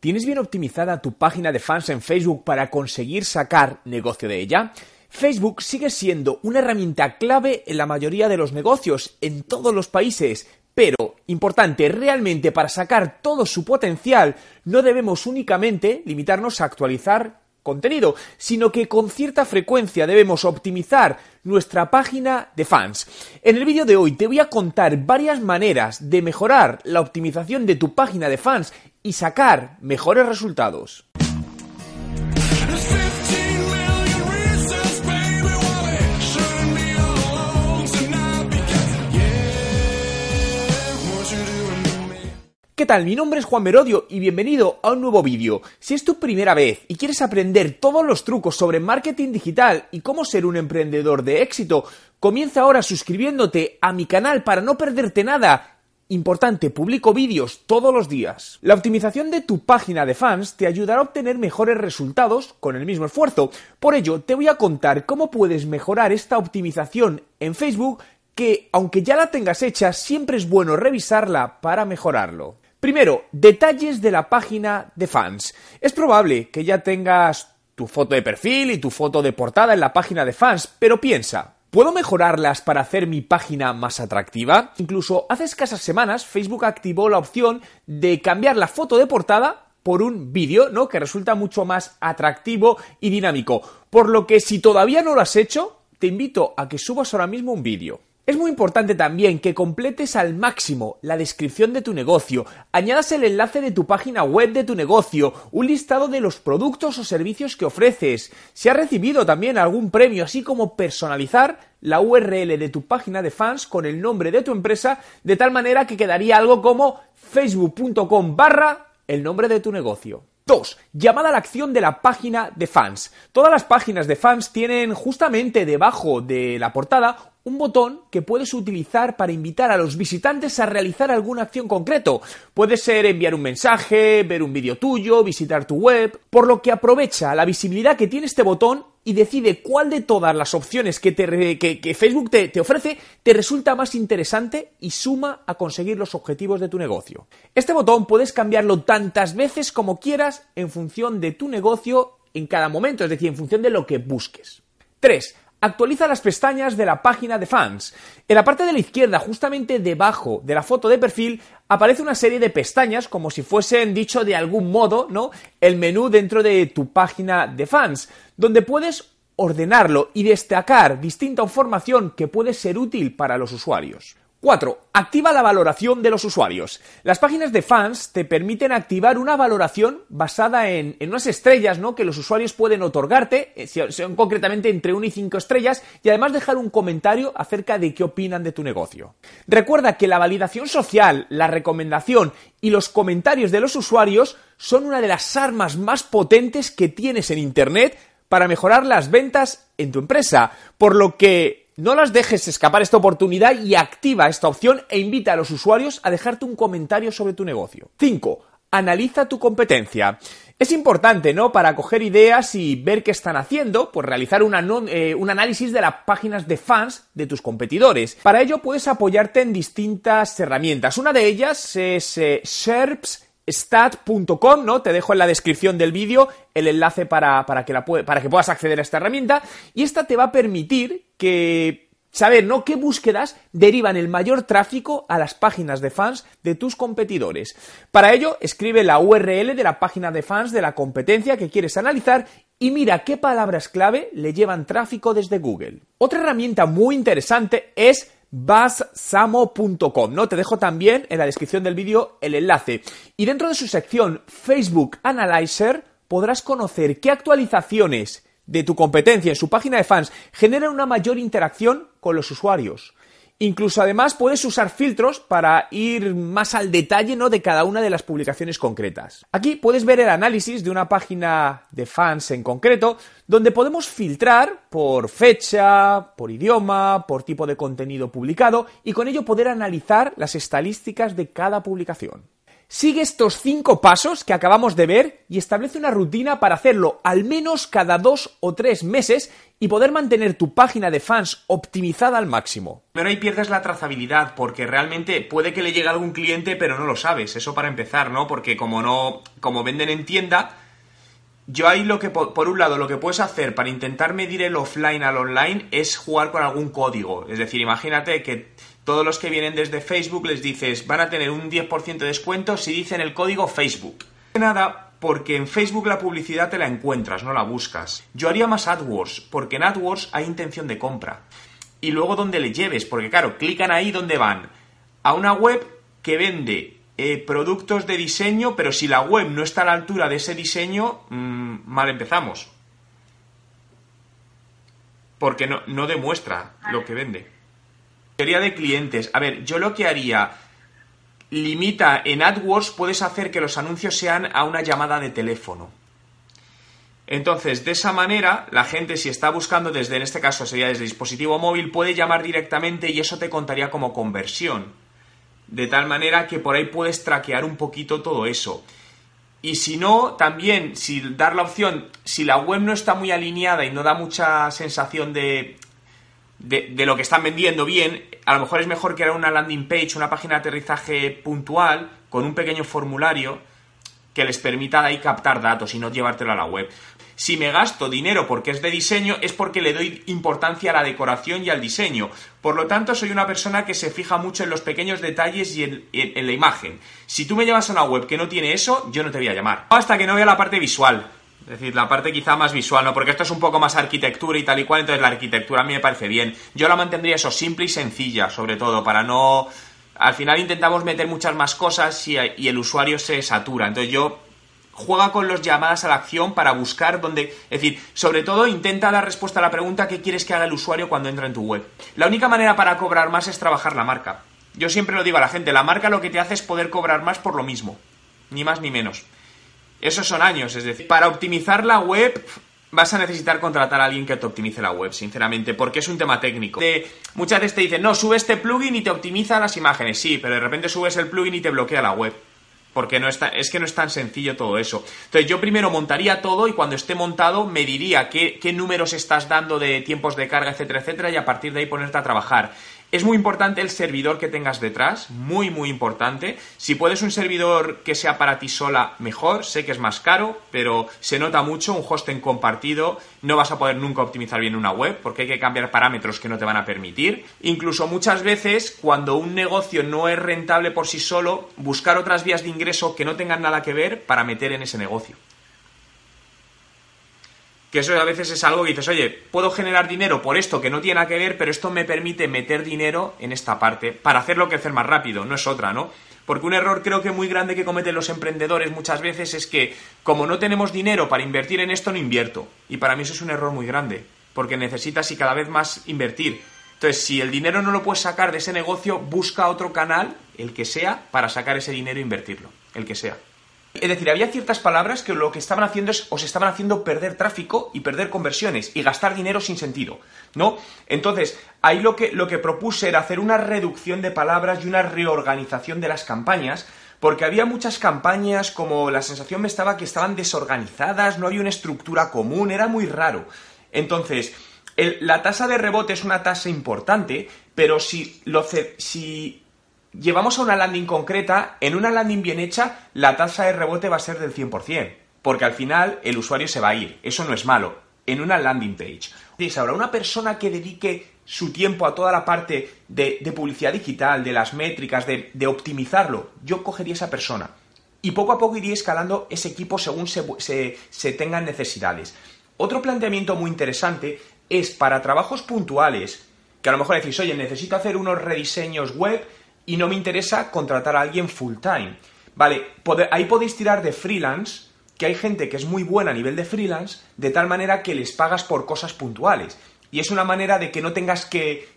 ¿Tienes bien optimizada tu página de fans en Facebook para conseguir sacar negocio de ella? Facebook sigue siendo una herramienta clave en la mayoría de los negocios en todos los países, pero, importante, realmente para sacar todo su potencial no debemos únicamente limitarnos a actualizar contenido, sino que con cierta frecuencia debemos optimizar nuestra página de fans. En el vídeo de hoy te voy a contar varias maneras de mejorar la optimización de tu página de fans y sacar mejores resultados. ¿Qué tal? Mi nombre es Juan Merodio y bienvenido a un nuevo vídeo. Si es tu primera vez y quieres aprender todos los trucos sobre marketing digital y cómo ser un emprendedor de éxito, comienza ahora suscribiéndote a mi canal para no perderte nada. Importante, publico vídeos todos los días. La optimización de tu página de fans te ayudará a obtener mejores resultados con el mismo esfuerzo. Por ello, te voy a contar cómo puedes mejorar esta optimización en Facebook que, aunque ya la tengas hecha, siempre es bueno revisarla para mejorarlo. Primero, detalles de la página de fans. Es probable que ya tengas tu foto de perfil y tu foto de portada en la página de fans, pero piensa, ¿Puedo mejorarlas para hacer mi página más atractiva? Incluso hace escasas semanas Facebook activó la opción de cambiar la foto de portada por un vídeo, ¿no? Que resulta mucho más atractivo y dinámico. Por lo que si todavía no lo has hecho, te invito a que subas ahora mismo un vídeo. Es muy importante también que completes al máximo la descripción de tu negocio, añadas el enlace de tu página web de tu negocio, un listado de los productos o servicios que ofreces, si has recibido también algún premio, así como personalizar la URL de tu página de fans con el nombre de tu empresa, de tal manera que quedaría algo como facebook.com barra el nombre de tu negocio. 2. Llamada a la acción de la página de fans. Todas las páginas de fans tienen justamente debajo de la portada un botón que puedes utilizar para invitar a los visitantes a realizar alguna acción concreto. Puede ser enviar un mensaje, ver un vídeo tuyo, visitar tu web, por lo que aprovecha la visibilidad que tiene este botón y decide cuál de todas las opciones que, Facebook te, te ofrece te resulta más interesante y suma a conseguir los objetivos de tu negocio. Este botón puedes cambiarlo tantas veces como quieras en función de tu negocio en cada momento, es decir, en función de lo que busques. 3. Actualiza las pestañas de la página de fans. En la parte de la izquierda, justamente debajo de la foto de perfil, aparece una serie de pestañas, como si fuesen dicho de algún modo, ¿no? El menú dentro de tu página de fans, donde puedes ordenarlo y destacar distinta información que puede ser útil para los usuarios. 4. Activa la valoración de los usuarios. Las páginas de fans te permiten activar una valoración basada en, unas estrellas ¿no? que los usuarios pueden otorgarte, eh, son concretamente entre 1 y 5 estrellas, y además dejar un comentario acerca de qué opinan de tu negocio. Recuerda que la validación social, la recomendación y los comentarios de los usuarios son una de las armas más potentes que tienes en Internet para mejorar las ventas en tu empresa, por lo que no las dejes escapar esta oportunidad y activa esta opción e invita a los usuarios a dejarte un comentario sobre tu negocio. 5. Analiza tu competencia. Es importante, ¿no? Para coger ideas y ver qué están haciendo, pues realizar eh, un análisis de las páginas de fans de tus competidores. Para ello puedes apoyarte en distintas herramientas. Una de ellas es eh, stat.com, ¿no? Te dejo en la descripción del vídeo el enlace para, que la para que puedas acceder a esta herramienta y esta te va a permitir que saber, ¿no? qué búsquedas derivan el mayor tráfico a las páginas de fans de tus competidores. Para ello, escribe la URL de la página de fans de la competencia que quieres analizar y mira qué palabras clave le llevan tráfico desde Google. Otra herramienta muy interesante es bassamo.com, ¿no? Te dejo también en la descripción del vídeo el enlace. Y dentro de su sección Facebook Analyzer podrás conocer qué actualizaciones de tu competencia en su página de fans generan una mayor interacción con los usuarios. Incluso además puedes usar filtros para ir más al detalle ¿no? de cada una de las publicaciones concretas. Aquí puedes ver el análisis de una página de fans en concreto, donde podemos filtrar por fecha, por idioma, por tipo de contenido publicado y con ello poder analizar las estadísticas de cada publicación. Sigue estos cinco pasos que acabamos de ver y establece una rutina para hacerlo al menos cada dos o tres meses y poder mantener tu página de fans optimizada al máximo. Pero ahí pierdes la trazabilidad porque realmente puede que le llegue algún cliente pero no lo sabes. Eso para empezar, ¿no? Porque como no, como venden en tienda, yo ahí lo que, por un lado, lo que puedes hacer para intentar medir el offline al online es jugar con algún código. Es decir, imagínate que todos los que vienen desde Facebook les dices van a tener un 10% de descuento si dicen el código Facebook. Nada, porque en Facebook la publicidad te la encuentras, no la buscas. Yo haría más AdWords, porque en AdWords hay intención de compra. Y luego donde le lleves, porque claro, clican ahí donde van. A una web que vende eh, productos de diseño, pero si la web no está a la altura de ese diseño, mm, mal empezamos. Porque no, no demuestra lo que vende. Teoría de clientes. A ver, yo lo que haría, limita en AdWords, puedes hacer que los anuncios sean a una llamada de teléfono. Entonces, de esa manera, la gente, si está buscando desde, en este caso sería desde dispositivo móvil, puede llamar directamente y eso te contaría como conversión. De tal manera que por ahí puedes traquear un poquito todo eso. Y si no, también, si dar la opción, si la web no está muy alineada y no da mucha sensación de de, lo que están vendiendo bien, a lo mejor es mejor crear una landing page, una página de aterrizaje puntual, con un pequeño formulario que les permita ahí captar datos y no llevártelo a la web. Si me gasto dinero porque es de diseño, es porque le doy importancia a la decoración y al diseño. Por lo tanto, soy una persona que se fija mucho en los pequeños detalles y en, en la imagen. Si tú me llevas a una web que no tiene eso, yo no te voy a llamar. Hasta que no vea la parte visual. Es decir, la parte quizá más visual, ¿no? Porque esto es un poco más arquitectura y tal y cual, entonces la arquitectura a mí me parece bien. Yo la mantendría eso simple y sencilla, sobre todo, para no... Al final intentamos meter muchas más cosas y, el usuario se satura. Entonces yo juega con los llamadas a la acción para buscar donde... Es decir, sobre todo intenta dar respuesta a la pregunta qué quieres que haga el usuario cuando entra en tu web. La única manera para cobrar más es trabajar la marca. Yo siempre lo digo a la gente, la marca lo que te hace es poder cobrar más por lo mismo. Ni más ni menos. Esos son años, es decir, para optimizar la web vas a necesitar contratar a alguien que te optimice la web, sinceramente, porque es un tema técnico. muchas veces te dicen, no, sube este plugin y te optimiza las imágenes, sí, pero de repente subes el plugin y te bloquea la web. Porque no está, es que no es tan sencillo todo eso. Entonces yo primero montaría todo y cuando esté montado me diría qué, qué números estás dando de tiempos de carga, etcétera, etcétera, y a partir de ahí ponerte a trabajar. Es muy importante el servidor que tengas detrás, muy, muy importante. Si puedes un servidor que sea para ti sola, mejor. Sé que es más caro, pero se nota mucho. Un hosting compartido, no vas a poder nunca optimizar bien una web porque hay que cambiar parámetros que no te van a permitir. Incluso muchas veces, cuando un negocio no es rentable por sí solo, buscar otras vías de ingreso que no tengan nada que ver para meter en ese negocio. Que eso a veces es algo que dices, oye, puedo generar dinero por esto que no tiene nada que ver, pero esto me permite meter dinero en esta parte para hacerlo crecer más rápido, no es otra, ¿no? Porque un error creo que muy grande que cometen los emprendedores muchas veces es que como no tenemos dinero para invertir en esto, no invierto. Y para mí eso es un error muy grande, porque necesitas y cada vez más invertir. Entonces, si el dinero no lo puedes sacar de ese negocio, busca otro canal, el que sea, para sacar ese dinero e invertirlo, el que sea. Es decir, había ciertas palabras que lo que estaban haciendo es, os estaban haciendo perder tráfico y perder conversiones y gastar dinero sin sentido, ¿no? Entonces, ahí lo que, lo que propuse era hacer una reducción de palabras y una reorganización de las campañas, porque había muchas campañas como la sensación me estaba que estaban desorganizadas, no había una estructura común, era muy raro. Entonces, la tasa de rebote es una tasa importante, pero si, lo, si llevamos a una landing concreta, en una landing bien hecha, la tasa de rebote va a ser del 100%, porque al final el usuario se va a ir. Eso no es malo. En una landing page. Ahora, una persona que dedique su tiempo a toda la parte de, publicidad digital, de las métricas, de, optimizarlo, yo cogería esa persona. Y poco a poco iría escalando ese equipo según se, se tengan necesidades. Otro planteamiento muy interesante es para trabajos puntuales, que a lo mejor decís, oye, necesito hacer unos rediseños web y no me interesa contratar a alguien full time. Vale, ahí podéis tirar de freelance, que hay gente que es muy buena a nivel de freelance, de tal manera que les pagas por cosas puntuales. Y es una manera de que no tengas que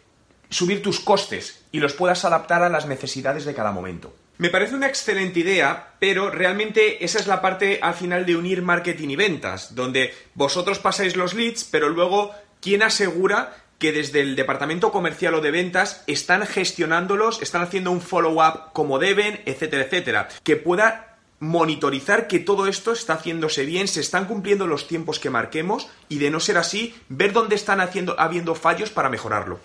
subir tus costes y los puedas adaptar a las necesidades de cada momento. Me parece una excelente idea, pero realmente esa es la parte al final de unir marketing y ventas, donde vosotros pasáis los leads, pero luego, ¿quién asegura que desde el departamento comercial o de ventas están gestionándolos, están haciendo un follow-up como deben, etcétera, etcétera. Que pueda monitorizar que todo esto está haciéndose bien, se están cumpliendo los tiempos que marquemos y de no ser así, ver dónde están haciendo, habiendo fallos para mejorarlo.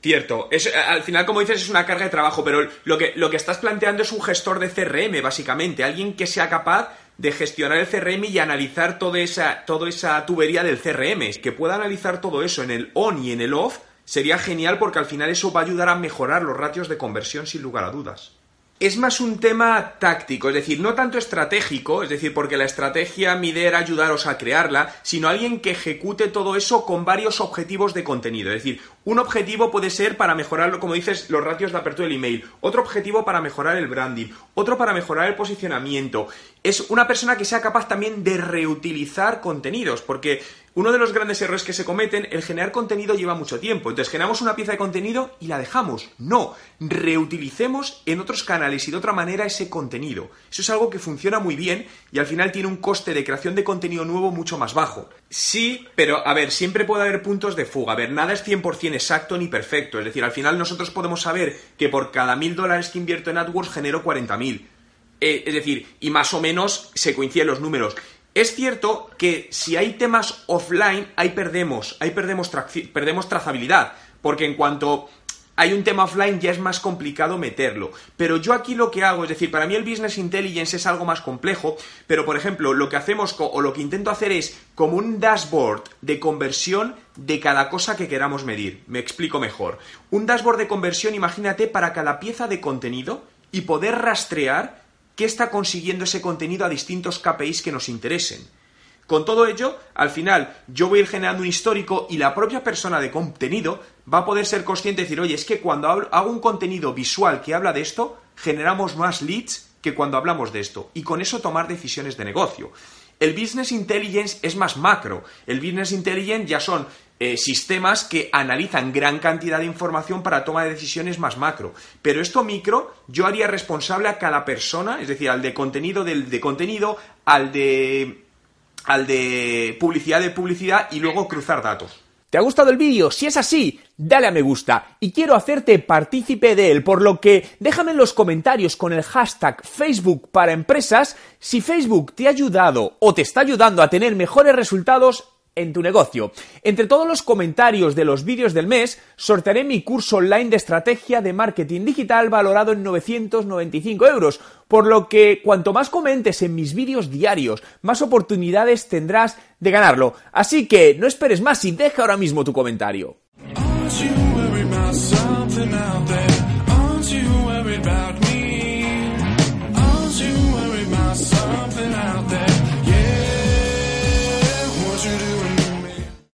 Cierto, es, al final, como dices, es una carga de trabajo, pero lo que, lo que estás planteando es un gestor de CRM, básicamente, alguien que sea capaz de gestionar el CRM y analizar toda esa, toda esa tubería del CRM, que pueda analizar todo eso en el on y en el off, sería genial porque al final eso va a ayudar a mejorar los ratios de conversión sin lugar a dudas es más un tema táctico, es decir, no tanto estratégico, es decir, porque la estrategia mi idea era ayudaros a crearla, sino alguien que ejecute todo eso con varios objetivos de contenido. Es decir, un objetivo puede ser para mejorar, como dices, los ratios de apertura del email, otro objetivo para mejorar el branding, otro para mejorar el posicionamiento. Es una persona que sea capaz también de reutilizar contenidos, porque uno de los grandes errores que se cometen, el generar contenido lleva mucho tiempo. Entonces generamos una pieza de contenido y la dejamos. No, reutilicemos en otros canales y de otra manera ese contenido. Eso es algo que funciona muy bien y al final tiene un coste de creación de contenido nuevo mucho más bajo. Sí, pero a ver, siempre puede haber puntos de fuga. A ver, nada es 100% exacto ni perfecto. Es decir, al final nosotros podemos saber que por cada mil dólares que invierto en AdWords genero 40.000. Eh, es decir, y más o menos se coinciden los números. Es cierto que si hay temas offline, ahí perdemos, ahí perdemos, perdemos trazabilidad, porque en cuanto hay un tema offline ya es más complicado meterlo. Pero yo aquí lo que hago, es decir, para mí el business intelligence es algo más complejo, pero por ejemplo, lo que hacemos o lo que intento hacer es como un dashboard de conversión de cada cosa que queramos medir. Me explico mejor. Un dashboard de conversión, imagínate, para cada pieza de contenido y poder rastrear qué está consiguiendo ese contenido a distintos KPIs que nos interesen. Con todo ello, al final yo voy a ir generando un histórico y la propia persona de contenido va a poder ser consciente de decir, oye, es que cuando hago un contenido visual que habla de esto, generamos más leads que cuando hablamos de esto y con eso tomar decisiones de negocio. El Business Intelligence es más macro. El Business Intelligence ya son eh, sistemas que analizan gran cantidad de información para toma de decisiones más macro. Pero esto micro yo haría responsable a cada persona, es decir, al de contenido del de contenido, al de al de publicidad de publicidad y luego cruzar datos. ¿Te ha gustado el vídeo? Si es así, dale a me gusta y quiero hacerte partícipe de él, por lo que déjame en los comentarios con el hashtag Facebook para empresas si Facebook te ha ayudado o te está ayudando a tener mejores resultados en tu negocio. Entre todos los comentarios de los vídeos del mes, sortearé mi curso online de estrategia de marketing digital valorado en 995 euros, por lo que cuanto más comentes en mis vídeos diarios, más oportunidades tendrás de ganarlo. Así que no esperes más y deja ahora mismo tu comentario.